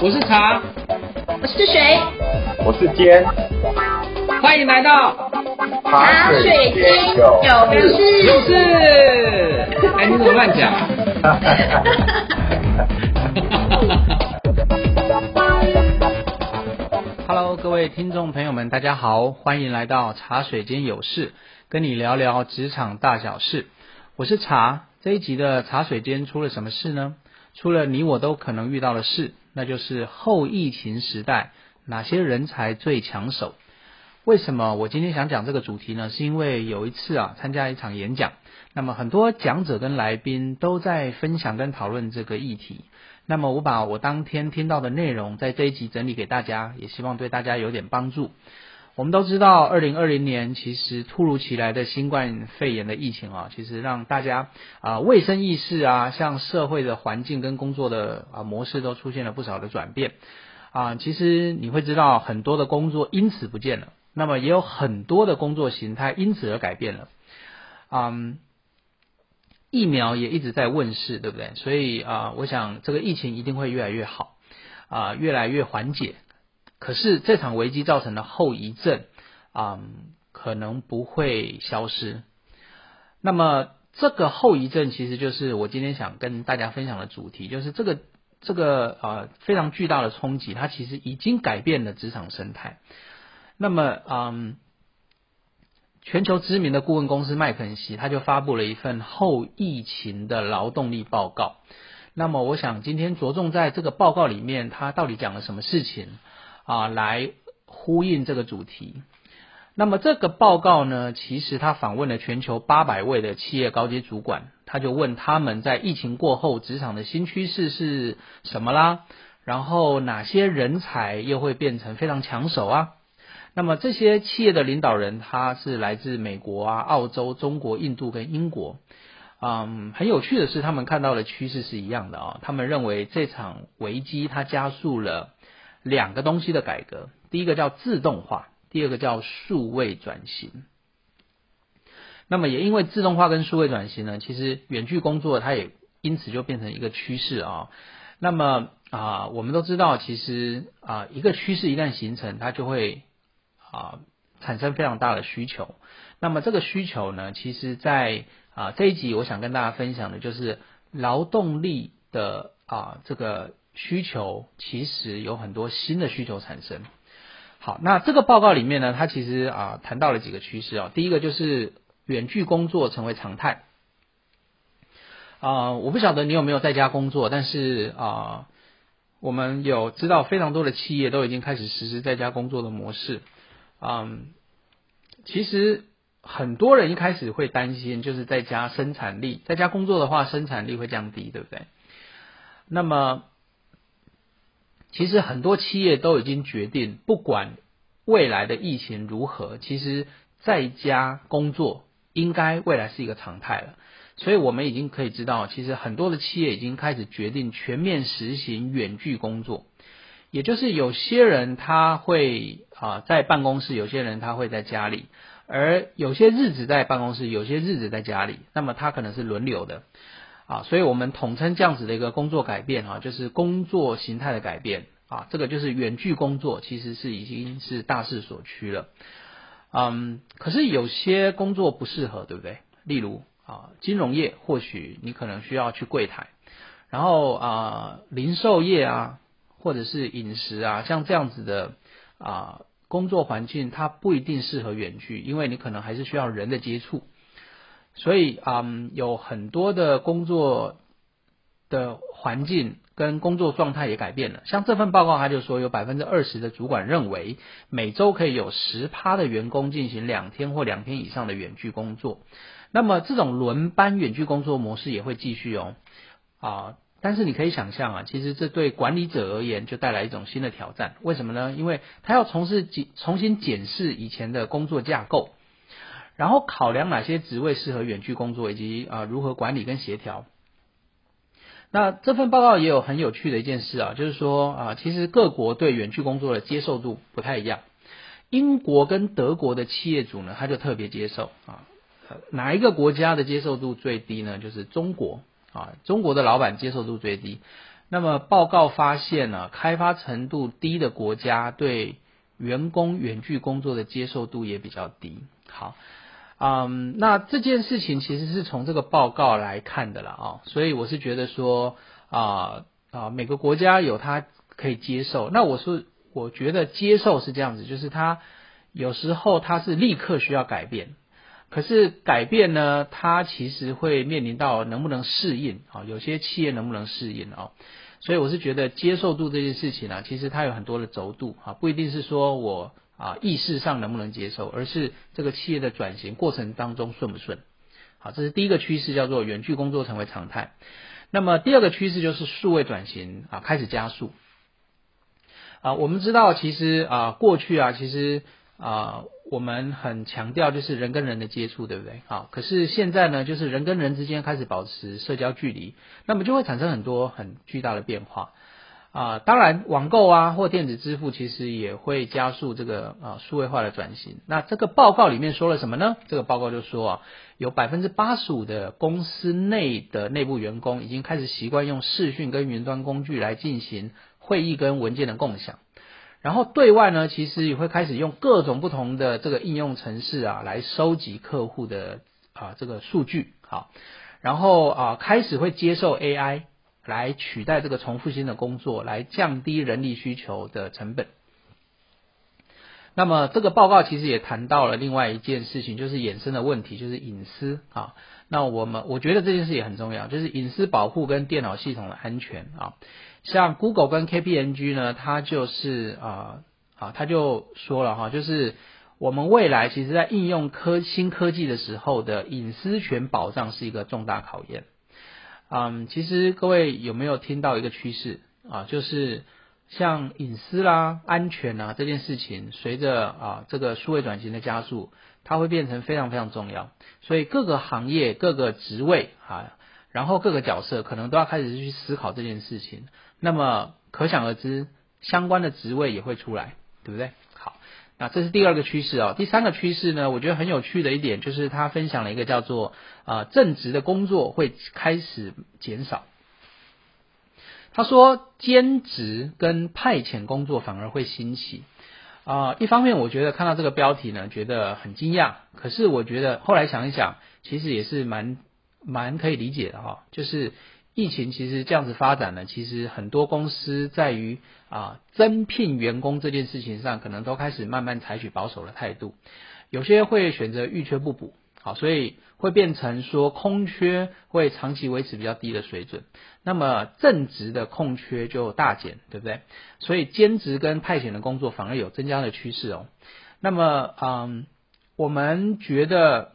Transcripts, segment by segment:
我是茶，我是水，我是尖，欢迎来到茶水间有事。有事。哎，你怎么乱讲？Hello，各位听众朋友们，大家好，欢迎来到茶水间有事，跟你聊聊职场大小事。我是茶，这一集的茶水间出了什么事呢？出了你我都可能遇到的事，那就是后疫情时代哪些人才最抢手？为什么我今天想讲这个主题呢？是因为有一次啊，参加一场演讲，那么很多讲者跟来宾都在分享跟讨论这个议题。那么我把我当天听到的内容，在这一集整理给大家，也希望对大家有点帮助。我们都知道，二零二零年其实突如其来的新冠肺炎的疫情啊，其实让大家啊卫生意识啊，像社会的环境跟工作的啊模式都出现了不少的转变啊。其实你会知道，很多的工作因此不见了，那么也有很多的工作形态因此而改变了。嗯，疫苗也一直在问世，对不对？所以啊，我想这个疫情一定会越来越好啊，越来越缓解。可是这场危机造成的后遗症，嗯，可能不会消失。那么这个后遗症其实就是我今天想跟大家分享的主题，就是这个这个呃非常巨大的冲击，它其实已经改变了职场生态。那么，嗯，全球知名的顾问公司麦肯锡，他就发布了一份后疫情的劳动力报告。那么，我想今天着重在这个报告里面，它到底讲了什么事情？啊，来呼应这个主题。那么这个报告呢，其实他访问了全球八百位的企业高级主管，他就问他们在疫情过后职场的新趋势是什么啦？然后哪些人才又会变成非常抢手啊？那么这些企业的领导人，他是来自美国啊、澳洲、中国、印度跟英国。嗯，很有趣的是，他们看到的趋势是一样的啊。他们认为这场危机它加速了。两个东西的改革，第一个叫自动化，第二个叫数位转型。那么也因为自动化跟数位转型呢，其实远距工作它也因此就变成一个趋势啊。那么啊，我们都知道，其实啊，一个趋势一旦形成，它就会啊产生非常大的需求。那么这个需求呢，其实在啊这一集我想跟大家分享的就是劳动力的啊这个。需求其实有很多新的需求产生。好，那这个报告里面呢，它其实啊谈到了几个趋势啊。第一个就是远距工作成为常态。啊，我不晓得你有没有在家工作，但是啊，我们有知道非常多的企业都已经开始实施在家工作的模式。嗯，其实很多人一开始会担心，就是在家生产力，在家工作的话，生产力会降低，对不对？那么其实很多企业都已经决定，不管未来的疫情如何，其实在家工作应该未来是一个常态了。所以我们已经可以知道，其实很多的企业已经开始决定全面实行远距工作，也就是有些人他会啊在办公室，有些人他会在家里，而有些日子在办公室，有些日子在家里，那么他可能是轮流的。啊，所以我们统称这样子的一个工作改变啊，就是工作形态的改变啊，这个就是远距工作，其实是已经是大势所趋了。嗯，可是有些工作不适合，对不对？例如啊，金融业或许你可能需要去柜台，然后啊，零售业啊，或者是饮食啊，像这样子的啊工作环境，它不一定适合远距，因为你可能还是需要人的接触。所以，嗯，有很多的工作的环境跟工作状态也改变了。像这份报告，他就说有百分之二十的主管认为，每周可以有十趴的员工进行两天或两天以上的远距工作。那么，这种轮班远距工作模式也会继续哦。啊，但是你可以想象啊，其实这对管理者而言就带来一种新的挑战。为什么呢？因为他要从事检重新检视以前的工作架构。然后考量哪些职位适合远距工作，以及啊如何管理跟协调。那这份报告也有很有趣的一件事啊，就是说啊，其实各国对远距工作的接受度不太一样。英国跟德国的企业主呢，他就特别接受啊。哪一个国家的接受度最低呢？就是中国啊，中国的老板接受度最低。那么报告发现呢，开发程度低的国家对员工远距工作的接受度也比较低。好，嗯，那这件事情其实是从这个报告来看的了啊，所以我是觉得说啊啊，每个国家有它可以接受。那我是，我觉得接受是这样子，就是它有时候它是立刻需要改变。可是改变呢，它其实会面临到能不能适应啊？有些企业能不能适应啊？所以我是觉得接受度这件事情呢，其实它有很多的轴度啊，不一定是说我啊意识上能不能接受，而是这个企业的转型过程当中顺不顺。好，这是第一个趋势，叫做远距工作成为常态。那么第二个趋势就是数位转型啊开始加速。啊，我们知道其实啊过去啊其实。啊，我们很强调就是人跟人的接触，对不对？好，可是现在呢，就是人跟人之间开始保持社交距离，那么就会产生很多很巨大的变化啊。当然，网购啊或电子支付其实也会加速这个啊数位化的转型。那这个报告里面说了什么呢？这个报告就说啊，有百分之八十五的公司内的内部员工已经开始习惯用视讯跟云端工具来进行会议跟文件的共享。然后对外呢，其实也会开始用各种不同的这个应用程式啊，来收集客户的啊这个数据，好，然后啊开始会接受 AI 来取代这个重复性的工作，来降低人力需求的成本。那么这个报告其实也谈到了另外一件事情，就是衍生的问题，就是隐私啊。那我们我觉得这件事也很重要，就是隐私保护跟电脑系统的安全啊。像 Google 跟 KPMG 呢，它就是啊啊，他就说了哈，就是我们未来其实在应用科新科技的时候的隐私权保障是一个重大考验。嗯，其实各位有没有听到一个趋势啊？就是像隐私啦、安全啊这件事情，随着啊这个数位转型的加速，它会变成非常非常重要。所以各个行业、各个职位啊。然后各个角色可能都要开始去思考这件事情，那么可想而知，相关的职位也会出来，对不对？那这是第二个趋势哦。第三个趋势呢，我觉得很有趣的一点就是他分享了一个叫做啊正职的工作会开始减少。他说兼职跟派遣工作反而会兴起啊。一方面我觉得看到这个标题呢，觉得很惊讶，可是我觉得后来想一想，其实也是蛮。蛮可以理解的哈，就是疫情其实这样子发展呢，其实很多公司在于啊增聘员工这件事情上，可能都开始慢慢采取保守的态度，有些会选择预缺不补，好，所以会变成说空缺会长期维持比较低的水准，那么正职的空缺就大减，对不对？所以兼职跟派遣的工作反而有增加的趋势哦。那么嗯，我们觉得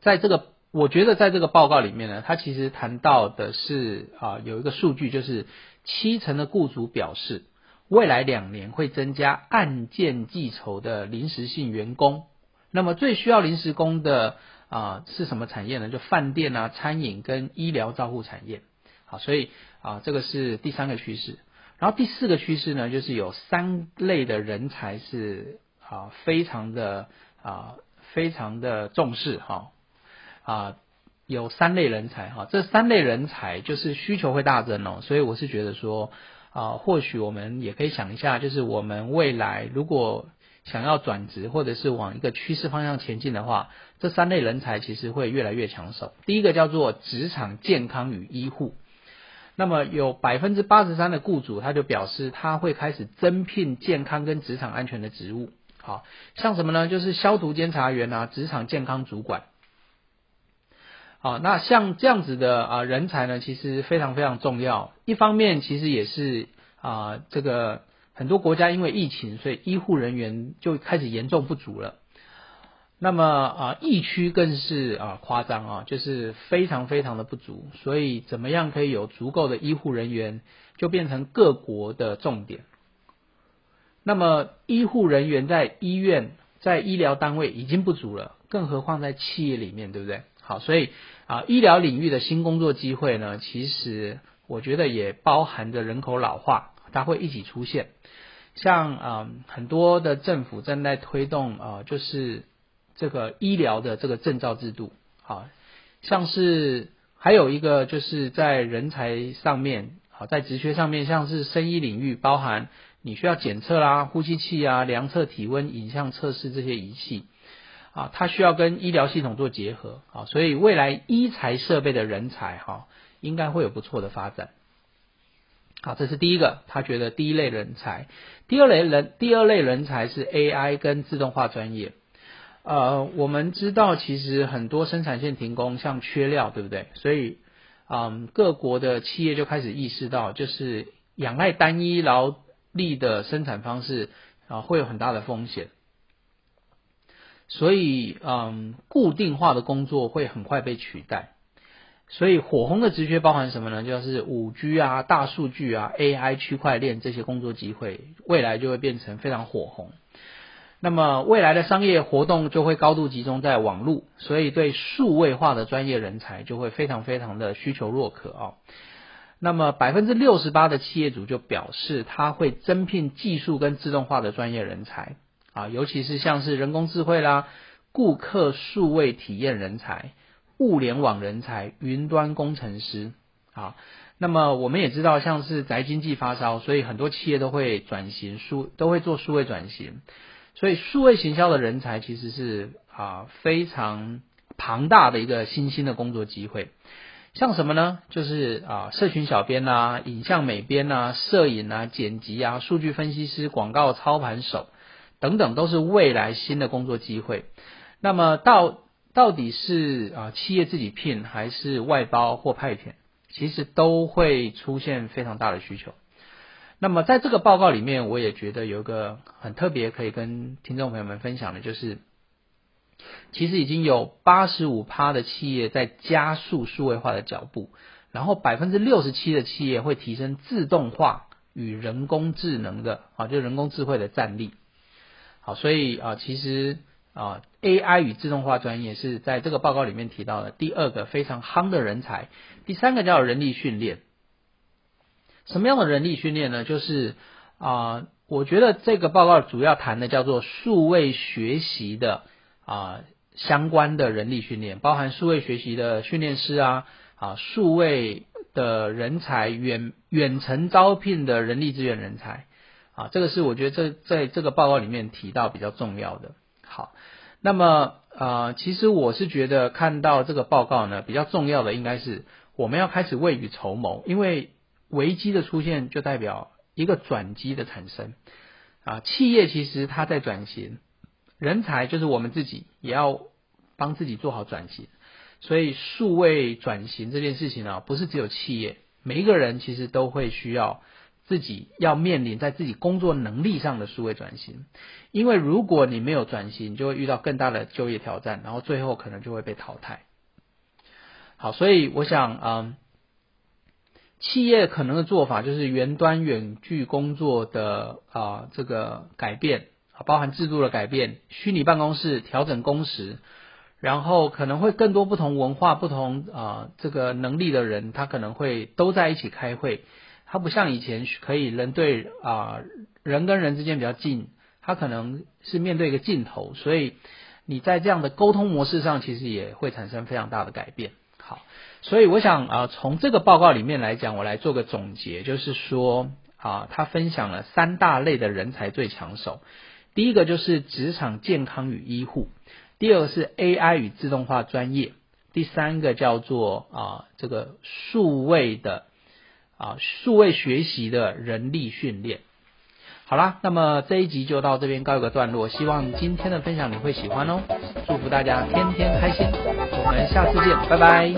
在这个。我觉得在这个报告里面呢，它其实谈到的是啊，有一个数据，就是七成的雇主表示，未来两年会增加按件计酬的临时性员工。那么最需要临时工的啊是什么产业呢？就饭店啊、餐饮跟医疗照护产业。好，所以啊这个是第三个趋势。然后第四个趋势呢，就是有三类的人才是啊非常的啊非常的重视哈。啊，有三类人才哈，这三类人才就是需求会大增哦，所以我是觉得说啊，或许我们也可以想一下，就是我们未来如果想要转职或者是往一个趋势方向前进的话，这三类人才其实会越来越抢手。第一个叫做职场健康与医护，那么有百分之八十三的雇主他就表示他会开始增聘健康跟职场安全的职务，好像什么呢？就是消毒监察员啊，职场健康主管。好，那像这样子的啊人才呢，其实非常非常重要。一方面，其实也是啊，这个很多国家因为疫情，所以医护人员就开始严重不足了。那么啊，疫区更是啊夸张啊，就是非常非常的不足。所以，怎么样可以有足够的医护人员，就变成各国的重点。那么，医护人员在医院、在医疗单位已经不足了，更何况在企业里面，对不对？好，所以啊，医疗领域的新工作机会呢，其实我觉得也包含着人口老化，它会一起出现。像啊，很多的政府正在推动啊，就是这个医疗的这个证照制度。好，像是还有一个就是在人才上面好，在职缺上面，像是生医领域，包含你需要检测啦、呼吸器啊、量测体温、影像测试这些仪器啊，它需要跟医疗系统做结合啊，所以未来医材设备的人才哈，应该会有不错的发展。好，这是第一个，他觉得第一类人才。第二类人，第二类人才是 AI 跟自动化专业。呃，我们知道其实很多生产线停工，像缺料，对不对？所以，嗯，各国的企业就开始意识到，就是仰赖单一劳力的生产方式啊，会有很大的风险。所以，嗯，固定化的工作会很快被取代。所以火红的职缺包含什么呢？就是五 G 啊、大数据啊、AI、区块链这些工作机会，未来就会变成非常火红。那么未来的商业活动就会高度集中在网络，所以对数位化的专业人才就会非常非常的需求若渴啊。那么百分之六十八的企业主就表示，他会增聘技术跟自动化的专业人才啊，尤其是像是人工智慧啦、顾客数位体验人才。物联网人才、云端工程师啊，那么我们也知道，像是宅经济发烧，所以很多企业都会转型数，都会做数位转型，所以数位行销的人才其实是啊非常庞大的一个新兴的工作机会。像什么呢？就是啊，社群小编呐、影像美编呐、摄影啊、剪辑啊、数据分析师、广告操盘手等等，都是未来新的工作机会。那么到到底是啊企业自己聘还是外包或派遣，其实都会出现非常大的需求。那么在这个报告里面，我也觉得有一个很特别可以跟听众朋友们分享的，就是其实已经有八十五趴的企业在加速数位化的脚步，然后百分之六十七的企业会提升自动化与人工智能的啊，就人工智慧的战力。所以啊，其实。啊，AI 与自动化专业是在这个报告里面提到的第二个非常夯的人才。第三个叫人力训练。什么样的人力训练呢？就是啊，我觉得这个报告主要谈的叫做数位学习的啊相关的人力训练，包含数位学习的训练师啊，啊数位的人才远远程招聘的人力资源人才啊，这个是我觉得这在这个报告里面提到比较重要的。好，那么呃，其实我是觉得看到这个报告呢，比较重要的应该是我们要开始未雨绸缪，因为危机的出现就代表一个转机的产生啊。企业其实它在转型，人才就是我们自己也要帮自己做好转型，所以数位转型这件事情呢，不是只有企业，每一个人其实都会需要。自己要面临在自己工作能力上的数位转型，因为如果你没有转型，就会遇到更大的就业挑战，然后最后可能就会被淘汰。好，所以我想，嗯，企业可能的做法就是远端远距工作的啊这个改变，包含制度的改变，虚拟办公室调整工时，然后可能会更多不同文化、不同啊这个能力的人，他可能会都在一起开会。它不像以前可以人对啊人跟人之间比较近，它可能是面对一个镜头，所以你在这样的沟通模式上，其实也会产生非常大的改变。好，所以我想啊，从这个报告里面来讲，我来做个总结，就是说啊，他分享了三大类的人才最抢手。第一个就是职场健康与医护，第二个是 AI 与自动化专业，第三个叫做啊这个数位的。啊，数位学习的人力训练，好啦，那么这一集就到这边告一个段落，希望今天的分享你会喜欢哦，祝福大家天天开心，我们下次见，拜拜。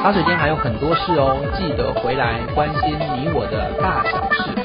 茶水间还有很多事哦，记得回来关心你我的大小事。